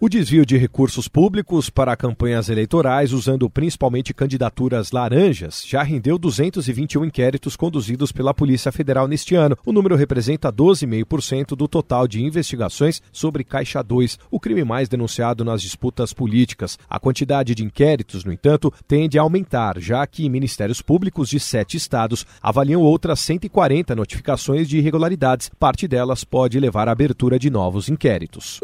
O desvio de recursos públicos para campanhas eleitorais, usando principalmente candidaturas laranjas, já rendeu 221 inquéritos conduzidos pela Polícia Federal neste ano. O número representa 12,5% do total de investigações sobre Caixa 2, o crime mais denunciado nas disputas políticas. A quantidade de inquéritos, no entanto, tende a aumentar, já que ministérios públicos de sete estados avaliam outras 140 notificações de irregularidades. Parte delas pode levar à abertura de novos inquéritos.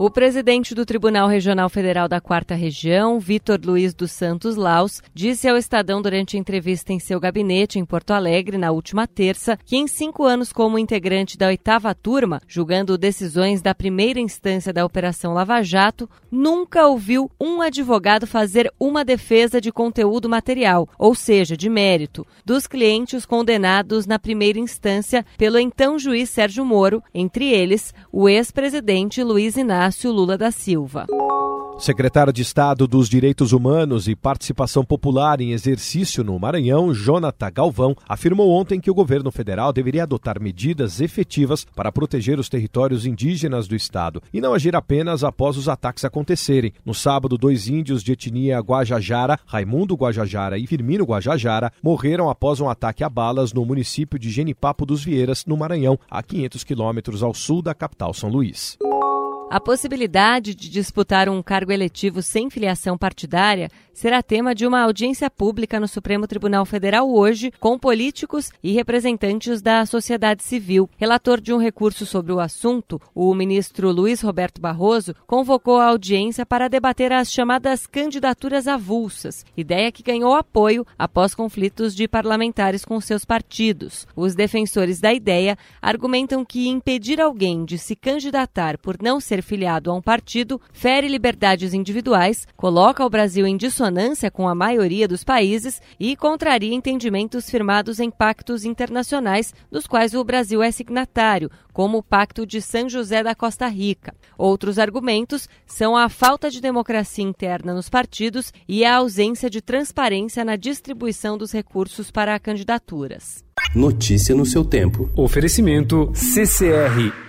O presidente do Tribunal Regional Federal da Quarta Região, Vitor Luiz dos Santos Laus, disse ao Estadão durante entrevista em seu gabinete em Porto Alegre na última terça que, em cinco anos como integrante da oitava turma, julgando decisões da primeira instância da Operação Lava Jato, nunca ouviu um advogado fazer uma defesa de conteúdo material, ou seja, de mérito, dos clientes condenados na primeira instância pelo então juiz Sérgio Moro, entre eles o ex-presidente Luiz Inácio Inácio Lula da Silva. Secretário de Estado dos Direitos Humanos e Participação Popular em Exercício no Maranhão, Jonathan Galvão, afirmou ontem que o governo federal deveria adotar medidas efetivas para proteger os territórios indígenas do estado e não agir apenas após os ataques acontecerem. No sábado, dois índios de etnia Guajajara, Raimundo Guajajara e Firmino Guajajara, morreram após um ataque a balas no município de Genipapo dos Vieiras, no Maranhão, a 500 quilômetros ao sul da capital São Luís. A possibilidade de disputar um cargo eletivo sem filiação partidária será tema de uma audiência pública no Supremo Tribunal Federal hoje, com políticos e representantes da sociedade civil. Relator de um recurso sobre o assunto, o ministro Luiz Roberto Barroso convocou a audiência para debater as chamadas candidaturas avulsas, ideia que ganhou apoio após conflitos de parlamentares com seus partidos. Os defensores da ideia argumentam que impedir alguém de se candidatar por não ser ser filiado a um partido fere liberdades individuais, coloca o Brasil em dissonância com a maioria dos países e contraria entendimentos firmados em pactos internacionais dos quais o Brasil é signatário, como o Pacto de São José da Costa Rica. Outros argumentos são a falta de democracia interna nos partidos e a ausência de transparência na distribuição dos recursos para candidaturas. Notícia no seu tempo. Oferecimento CCR